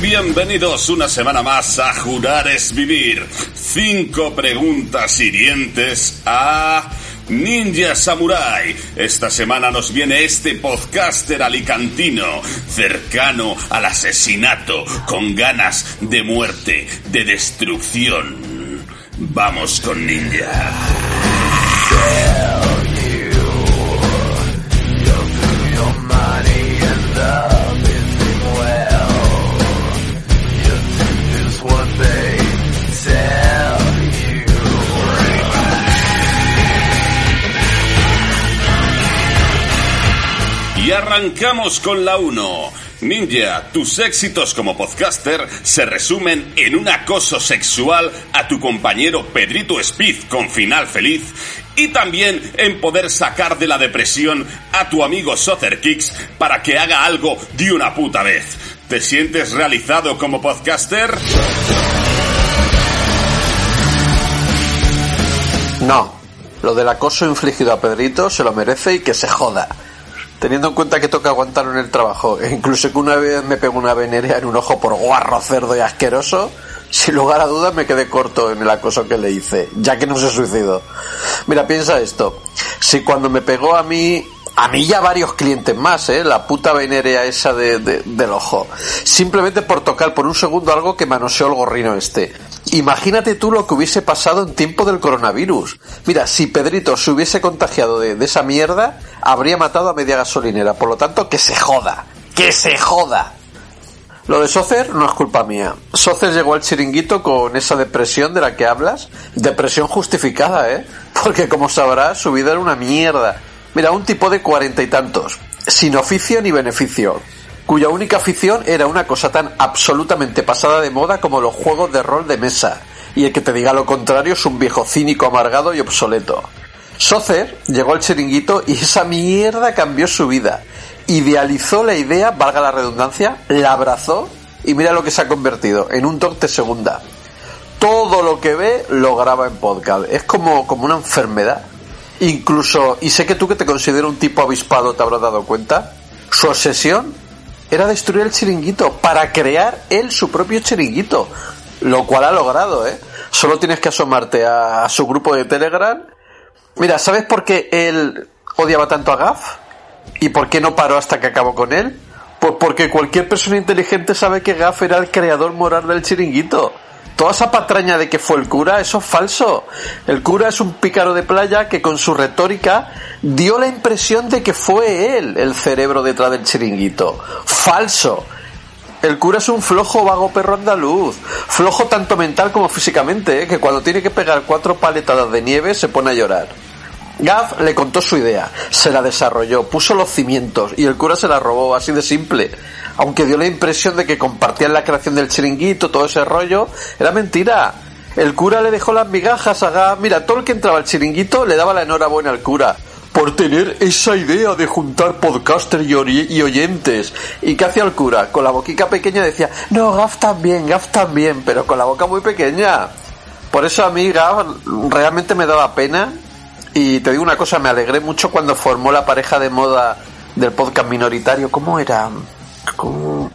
Bienvenidos una semana más a Jurar es Vivir. Cinco preguntas hirientes a Ninja Samurai. Esta semana nos viene este podcaster alicantino, cercano al asesinato, con ganas de muerte, de destrucción. Vamos con Ninja. Arrancamos con la 1. Ninja, tus éxitos como podcaster se resumen en un acoso sexual a tu compañero Pedrito Spiz con final feliz y también en poder sacar de la depresión a tu amigo Sother Kicks para que haga algo de una puta vez. ¿Te sientes realizado como podcaster? No, lo del acoso infligido a Pedrito se lo merece y que se joda. Teniendo en cuenta que toca aguantarlo en el trabajo, e incluso que una vez me pegó una venerea en un ojo por guarro, cerdo y asqueroso, sin lugar a dudas me quedé corto en el acoso que le hice, ya que no se suicidó. Mira, piensa esto. Si cuando me pegó a mí, a mí ya varios clientes más, ¿eh? La puta venerea esa de, de- del ojo. Simplemente por tocar por un segundo algo que manoseó el gorrino este. Imagínate tú lo que hubiese pasado en tiempo del coronavirus. Mira, si Pedrito se hubiese contagiado de, de esa mierda, habría matado a media gasolinera. Por lo tanto, que se joda. Que se joda. Lo de Socer no es culpa mía. Socer llegó al chiringuito con esa depresión de la que hablas. Depresión justificada, ¿eh? Porque como sabrás, su vida era una mierda. Mira, un tipo de cuarenta y tantos, sin oficio ni beneficio, cuya única afición era una cosa tan absolutamente pasada de moda como los juegos de rol de mesa. Y el que te diga lo contrario es un viejo cínico amargado y obsoleto. Socer llegó al chiringuito y esa mierda cambió su vida. Idealizó la idea, valga la redundancia, la abrazó y mira lo que se ha convertido en un doc de segunda. Todo lo que ve lo graba en podcast. Es como, como una enfermedad. Incluso, y sé que tú que te considero un tipo avispado te habrás dado cuenta, su obsesión era destruir el chiringuito para crear él su propio chiringuito. Lo cual ha logrado, ¿eh? Solo tienes que asomarte a su grupo de Telegram Mira, ¿sabes por qué él odiaba tanto a Gaff? ¿Y por qué no paró hasta que acabó con él? Pues porque cualquier persona inteligente sabe que Gaff era el creador moral del chiringuito. Toda esa patraña de que fue el cura, eso es falso. El cura es un pícaro de playa que con su retórica dio la impresión de que fue él el cerebro detrás del chiringuito. Falso. El cura es un flojo vago perro andaluz, flojo tanto mental como físicamente, ¿eh? que cuando tiene que pegar cuatro paletadas de nieve se pone a llorar. Gaff le contó su idea, se la desarrolló, puso los cimientos y el cura se la robó, así de simple. Aunque dio la impresión de que compartían la creación del chiringuito, todo ese rollo, era mentira. El cura le dejó las migajas a Gaff. Mira, todo el que entraba al chiringuito le daba la enhorabuena al cura por tener esa idea de juntar podcasters y, y oyentes. ¿Y qué hacía el cura? Con la boquica pequeña decía, no, Gaff también, Gaff también, pero con la boca muy pequeña. Por eso a mí Gaff realmente me daba pena y te digo una cosa, me alegré mucho cuando formó la pareja de moda del podcast minoritario. ¿Cómo era? Mm,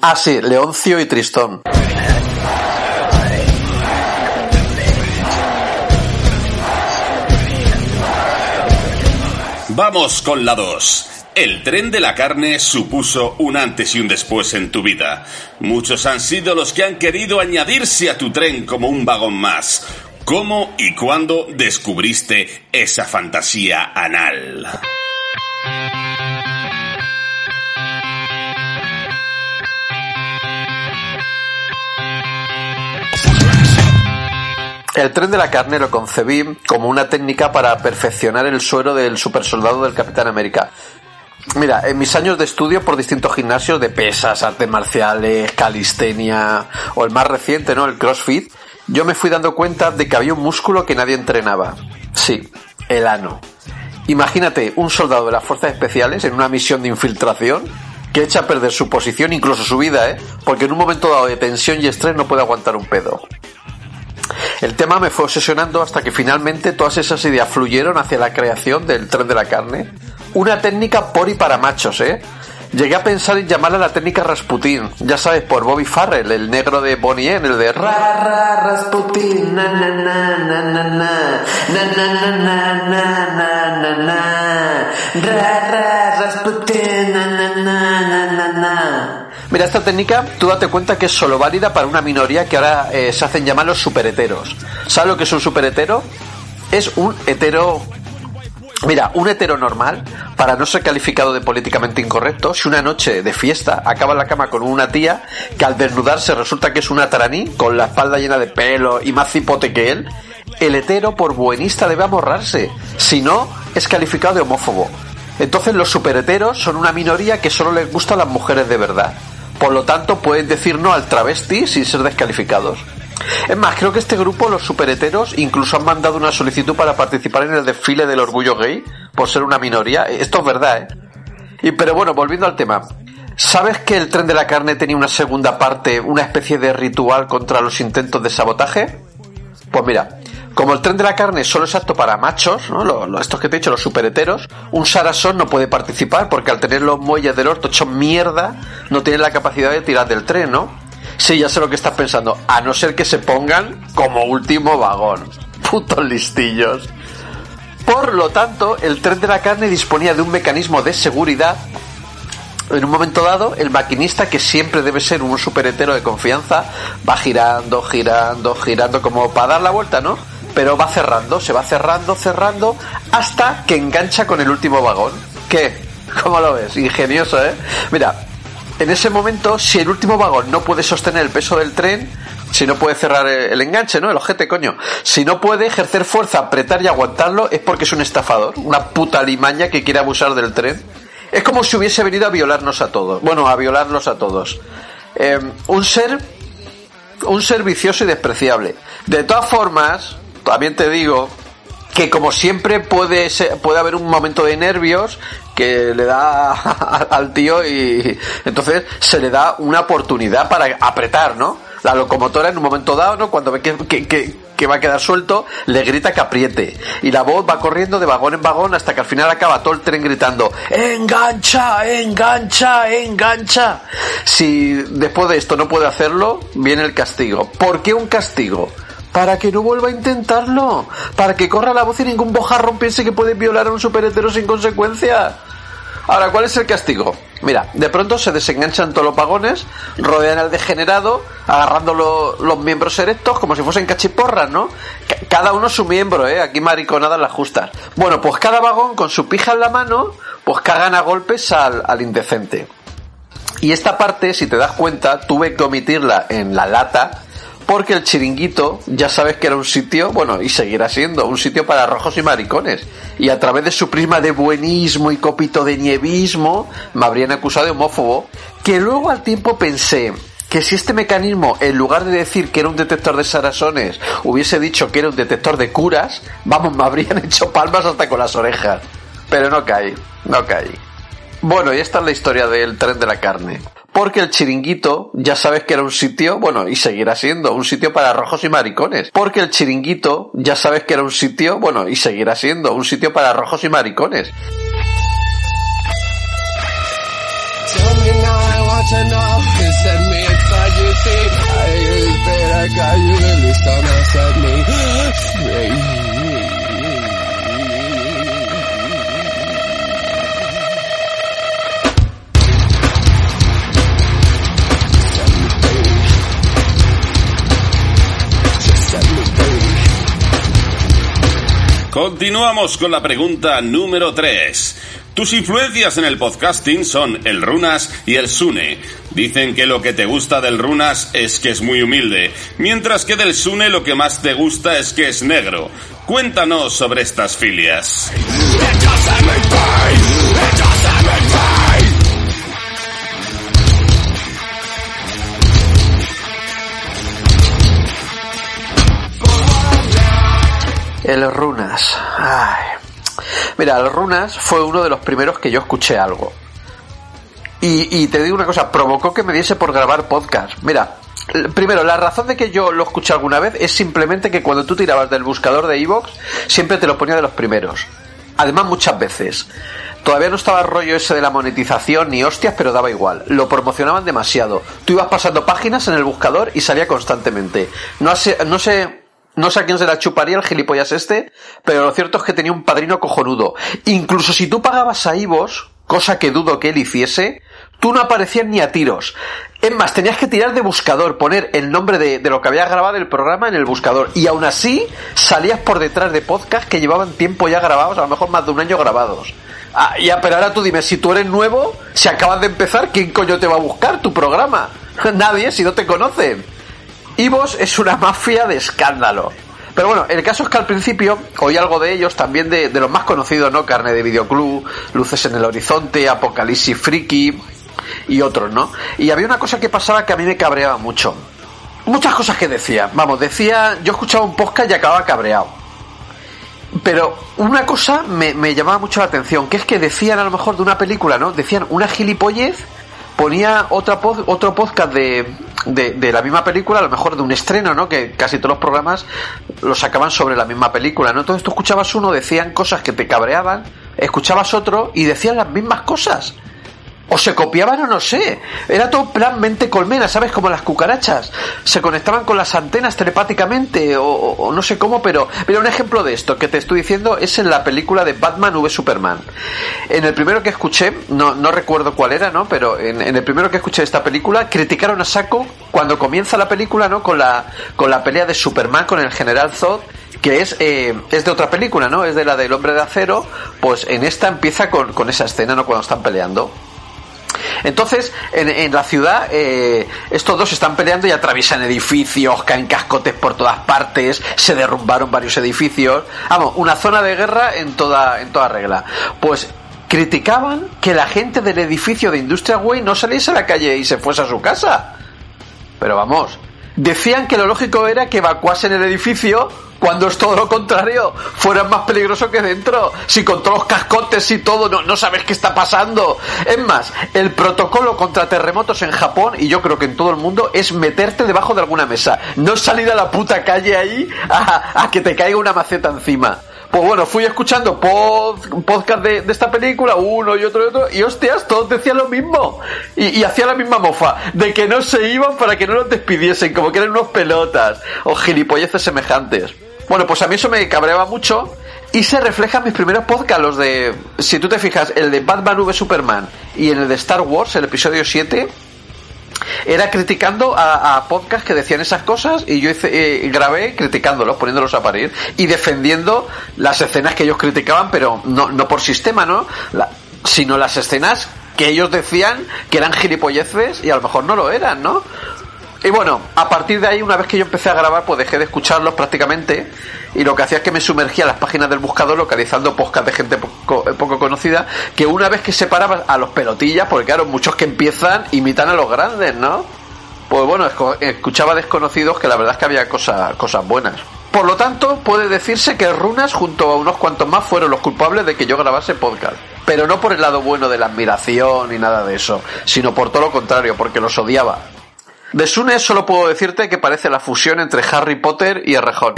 Ah, sí, Leoncio y Tristón. Vamos con la 2. El tren de la carne supuso un antes y un después en tu vida. Muchos han sido los que han querido añadirse a tu tren como un vagón más. ¿Cómo y cuándo descubriste esa fantasía anal? El tren de la carne lo concebí como una técnica para perfeccionar el suero del supersoldado del Capitán América. Mira, en mis años de estudio por distintos gimnasios de pesas, artes marciales, calistenia o el más reciente, ¿no? El CrossFit, yo me fui dando cuenta de que había un músculo que nadie entrenaba. Sí, el ano. Imagínate un soldado de las fuerzas especiales en una misión de infiltración que echa a perder su posición, incluso su vida, ¿eh? Porque en un momento dado de tensión y estrés no puede aguantar un pedo. El tema me fue obsesionando hasta que finalmente todas esas ideas fluyeron hacia la creación del tren de la carne. Una técnica por y para machos, ¿eh? Llegué a pensar en llamarla la técnica Rasputin, ya sabes, por Bobby Farrell, el negro de Bonnie en el de Ra, ra Rasputin, na na na na na na, na na na na na na na, na na na na na. Mira, esta técnica, tú date cuenta que es solo válida para una minoría que ahora eh, se hacen llamar los superheteros. ¿Sabes lo que es un superhetero? Es un hetero Mira, un hetero normal, para no ser calificado de políticamente incorrecto, si una noche de fiesta acaba en la cama con una tía que al desnudarse resulta que es una taraní, con la espalda llena de pelo y más cipote que él, el hetero por buenista debe amorrarse, si no, es calificado de homófobo. Entonces los superheteros son una minoría que solo les gustan las mujeres de verdad. Por lo tanto, pueden decir no al travesti sin ser descalificados. Es más, creo que este grupo, los superheteros, incluso han mandado una solicitud para participar en el desfile del orgullo gay, por ser una minoría. Esto es verdad, ¿eh? Y, pero bueno, volviendo al tema. ¿Sabes que el tren de la carne tenía una segunda parte, una especie de ritual contra los intentos de sabotaje? Pues mira, como el tren de la carne solo es apto para machos, ¿no? estos que te he dicho, los superheteros, un sarasón no puede participar porque al tener los muelles del orto hechos mierda, no tiene la capacidad de tirar del tren, ¿no? Sí, ya sé lo que estás pensando. A no ser que se pongan como último vagón. Putos listillos. Por lo tanto, el tren de la carne disponía de un mecanismo de seguridad. En un momento dado, el maquinista, que siempre debe ser un superhetero de confianza, va girando, girando, girando, como para dar la vuelta, ¿no? Pero va cerrando, se va cerrando, cerrando, hasta que engancha con el último vagón. ¿Qué? ¿Cómo lo ves? Ingenioso, ¿eh? Mira, en ese momento, si el último vagón no puede sostener el peso del tren, si no puede cerrar el enganche, ¿no? El ojete, coño. Si no puede ejercer fuerza, apretar y aguantarlo, es porque es un estafador, una puta limaña que quiere abusar del tren. Es como si hubiese venido a violarnos a todos. Bueno, a violarlos a todos. Em, un ser. Un ser vicioso y despreciable. De todas formas, también te digo que como siempre puede puede haber un momento de nervios que le da al tío y entonces se le da una oportunidad para apretar, ¿no? La locomotora en un momento dado, ¿no? Cuando ve que, que, va a quedar suelto, le grita que apriete. Y la voz va corriendo de vagón en vagón hasta que al final acaba todo el tren gritando, engancha, engancha, engancha. Si después de esto no puede hacerlo, viene el castigo. ¿Por qué un castigo? Para que no vuelva a intentarlo, para que corra la voz y ningún bojarrón piense que puede violar a un superhetero sin consecuencia. Ahora, ¿cuál es el castigo? Mira, de pronto se desenganchan todos los vagones, rodean al degenerado, agarrando los miembros erectos como si fuesen cachiporras, ¿no? cada uno su miembro, ¿eh? Aquí mariconadas las justas. Bueno, pues cada vagón con su pija en la mano, pues cagan a golpes al, al indecente. Y esta parte, si te das cuenta, tuve que omitirla en la lata porque el chiringuito ya sabes que era un sitio, bueno, y seguirá siendo un sitio para rojos y maricones. Y a través de su prisma de buenismo y copito de nievismo, me habrían acusado de homófobo, que luego al tiempo pensé, que si este mecanismo, en lugar de decir que era un detector de sarasones, hubiese dicho que era un detector de curas, vamos, me habrían hecho palmas hasta con las orejas. Pero no caí, no caí. Bueno, y esta es la historia del tren de la carne porque el chiringuito ya sabes que era un sitio, bueno, y seguirá siendo un sitio para rojos y maricones, porque el chiringuito ya sabes que era un sitio, bueno, y seguirá siendo un sitio para rojos y maricones. Continuamos con la pregunta número 3. Tus influencias en el podcasting son el Runas y el Sune. Dicen que lo que te gusta del Runas es que es muy humilde, mientras que del Sune lo que más te gusta es que es negro. Cuéntanos sobre estas filias. El Mira, el Runas fue uno de los primeros que yo escuché algo. Y, te digo una cosa, provocó que me diese por grabar podcast. Mira, primero, la razón de que yo lo escuché alguna vez es simplemente que cuando tú tirabas del buscador de Evox, siempre te lo ponía de los primeros. Además, muchas veces. Todavía no estaba el rollo ese de la monetización ni hostias, pero daba igual. Lo promocionaban demasiado. Tú ibas pasando páginas en el buscador y salía constantemente. No sé, no sé, no sé a quién se la chuparía el gilipollas este, pero lo cierto es que tenía un padrino cojonudo. Incluso si tú pagabas a Ivos, cosa que dudo que él hiciese, tú no aparecías ni a tiros. Es más, tenías que tirar de buscador, poner el nombre de, lo que había grabado el programa en el buscador. Y aún así, salías por detrás de podcast que llevaban tiempo ya grabados, a lo mejor más de un año grabados. Ah, ya, pero ahora tú dime, si tú eres nuevo, si acabas de empezar, ¿quién coño te va a buscar tu programa? Nadie, si no te conocen. Ivos es una mafia de escándalo. Pero bueno, el caso es que al principio oí algo de ellos, también de, los más conocidos, ¿no? Carne de Videoclub, Luces en el Horizonte, Apocalipsis Friki y otros, ¿no? Y había una cosa que pasaba que a mí me cabreaba mucho. Muchas cosas que decía. Vamos, decía, yo escuchaba un podcast y acababa cabreado. Pero una cosa me, me llamaba mucho la atención, que es que decían a lo mejor de una película, ¿no? Decían una gilipollez, ponía otra pod- otro podcast de, de, de la misma película, a lo mejor de un estreno, ¿no? Que casi todos los programas los sacaban sobre la misma película, ¿no? Entonces tú escuchabas uno, decían cosas que te cabreaban, escuchabas otro y decían las mismas cosas. O se copiaban o no sé. Era todo plan mente colmena, ¿sabes? Como las cucarachas. Se conectaban con las antenas telepáticamente o, no sé cómo, pero... Mira, un ejemplo de esto que te estoy diciendo es en la película de Batman v Superman. En el primero que escuché, no, no recuerdo cuál era, ¿no? Pero en, en el primero que escuché de esta película, criticaron a saco cuando comienza la película, ¿no? Con la, con la pelea de Superman con el General Zod que es, eh, es de otra película, ¿no? Es de la del hombre de acero, pues en esta empieza con, con esa escena, ¿no? Cuando están peleando. Entonces, en, en la ciudad, eh, estos dos están peleando y atraviesan edificios, caen cascotes por todas partes, se derrumbaron varios edificios. Vamos, una zona de guerra en toda, en toda regla. Pues criticaban que la gente del edificio de Industrial Way no saliese a la calle y se fuese a su casa. Pero vamos, decían que lo lógico era que evacuasen el edificio cuando es todo lo contrario, fueran más peligroso que dentro. Si con todos los cascotes y todo no, sabes qué está pasando. Es más, el protocolo contra terremotos en Japón, y yo creo que en todo el mundo, es meterte debajo de alguna mesa. No salir a la puta calle ahí a que te caiga una maceta encima. Pues bueno, fui escuchando pod, podcast de, esta película, uno y otro y otro, y hostias, todos decían lo mismo. Y, y hacían la misma mofa, de que no se iban para que no los despidiesen, como que eran unos pelotas, o gilipolleces semejantes. Bueno, pues a mí eso me cabreaba mucho, y se refleja en mis primeros podcasts, los de, si tú te fijas, el de Batman v Superman y el de Star Wars, el episodio 7, era criticando a, a podcasts que decían esas cosas y yo hice, eh, grabé criticándolos, poniéndolos a parir y defendiendo las escenas que ellos criticaban, pero no, no por sistema, ¿no? Sino las escenas que ellos decían que eran gilipolleces y a lo mejor no lo eran, ¿no? Y bueno, a partir de ahí, una vez que yo empecé a grabar, pues dejé de escucharlos prácticamente. Y lo que hacía es que me sumergía en las páginas del buscador localizando podcast de gente poco, poco conocida. Que una vez que separaba a los pelotillas, porque claro, muchos que empiezan imitan a los grandes, ¿no? Pues bueno, escuchaba desconocidos que la verdad es que había cosas, cosas buenas. Por lo tanto, puede decirse que Runas, junto a unos cuantos más, fueron los culpables de que yo grabase podcast. Pero no por el lado bueno de la admiración ni nada de eso, sino por todo lo contrario, porque los odiaba. De Sune solo puedo decirte que parece la fusión entre Harry Potter y Errejón.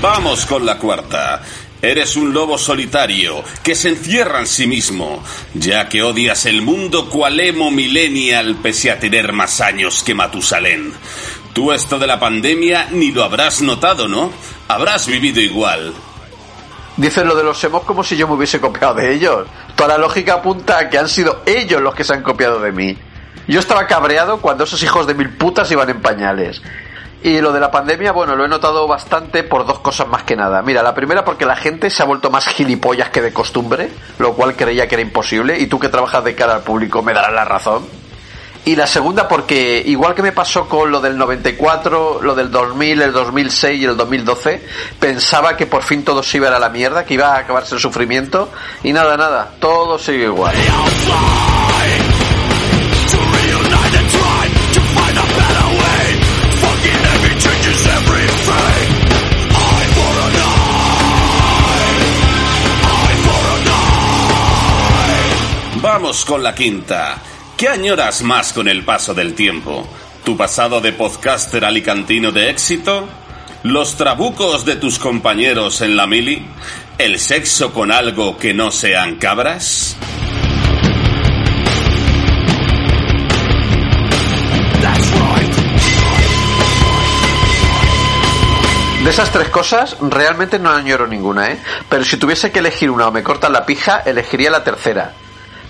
Vamos con la cuarta. Eres un lobo solitario que se encierra en sí mismo, ya que odias el mundo cual emo millennial pese a tener más años que Matusalén. Tú esto de la pandemia ni lo habrás notado, ¿no? Habrás vivido igual. Dices lo de los emos como si yo me hubiese copiado de ellos. Toda la lógica apunta a que han sido ellos los que se han copiado de mí. Yo estaba cabreado cuando esos hijos de mil putas iban en pañales. Y lo de la pandemia, bueno, lo he notado bastante por dos cosas más que nada. Mira, la primera porque la gente se ha vuelto más gilipollas que de costumbre, lo cual creía que era imposible, y tú que trabajas de cara al público me darás la razón. Y la segunda porque, igual que me pasó con lo del 94, lo del 2000, el 2006 y el 2012, pensaba que por fin todo se iba a, ir a la mierda, que iba a acabarse el sufrimiento, y nada, nada, todo sigue igual. Vamos con la quinta. ¿Qué añoras más con el paso del tiempo? ¿Tu pasado de podcaster alicantino de éxito? ¿Los trabucos de tus compañeros en la mili? ¿El sexo con algo que no sean cabras? De esas tres cosas, realmente no añoro ninguna, ¿eh? Pero si tuviese que elegir una o me cortan la pija, elegiría la tercera.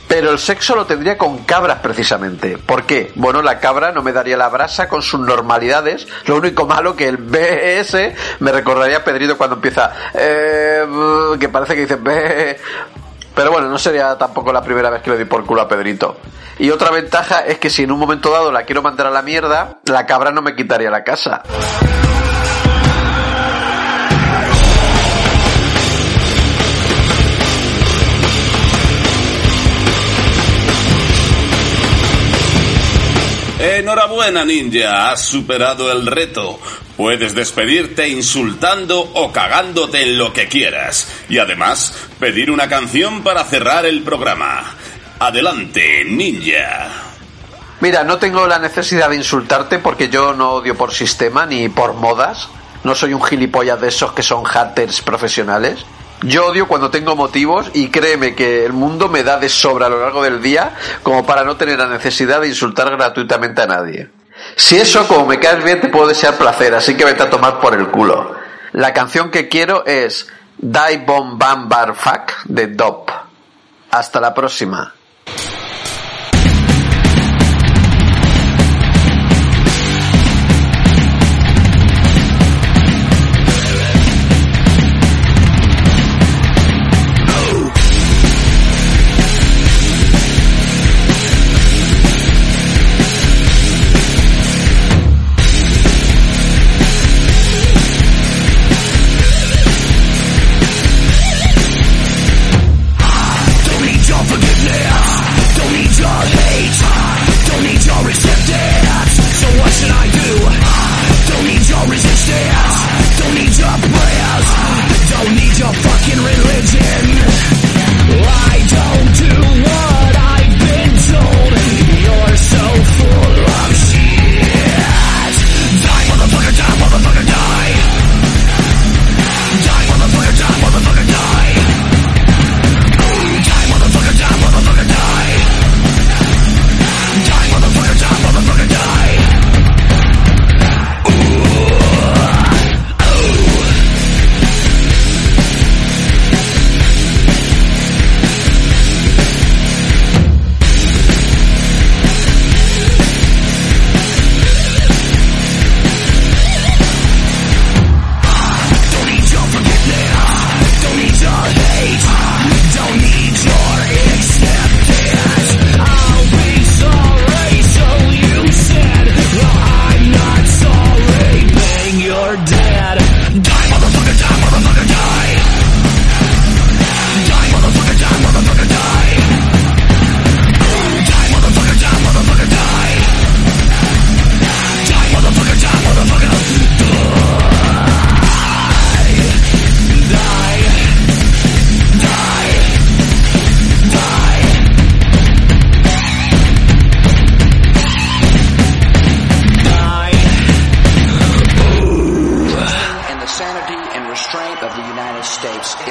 Pero el sexo lo tendría con cabras precisamente. ¿Por qué? Bueno, la cabra no me daría la brasa con sus normalidades. Lo único malo que el BS me recordaría a Pedrito cuando empieza... Eh, que parece que dice... B. Pero bueno, no sería tampoco la primera vez que le doy por culo a Pedrito. Y otra ventaja es que si en un momento dado la quiero mandar a la mierda, la cabra no me quitaría la casa. Enhorabuena, ninja, has superado el reto. Puedes despedirte insultando o cagándote en lo que quieras. Y además, pedir una canción para cerrar el programa. Adelante, ninja. Mira, no tengo la necesidad de insultarte porque yo no odio por sistema ni por modas. No soy un gilipollas de esos que son haters profesionales. Yo odio cuando tengo motivos y créeme que el mundo me da de sobra a lo largo del día como para no tener la necesidad de insultar gratuitamente a nadie. Si eso, como me caes bien, te puedo desear placer, así que vete a tomar por el culo. La canción que quiero es Die Bomb Bam Bar Fuck de Dop. Hasta la próxima.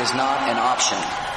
is not an option.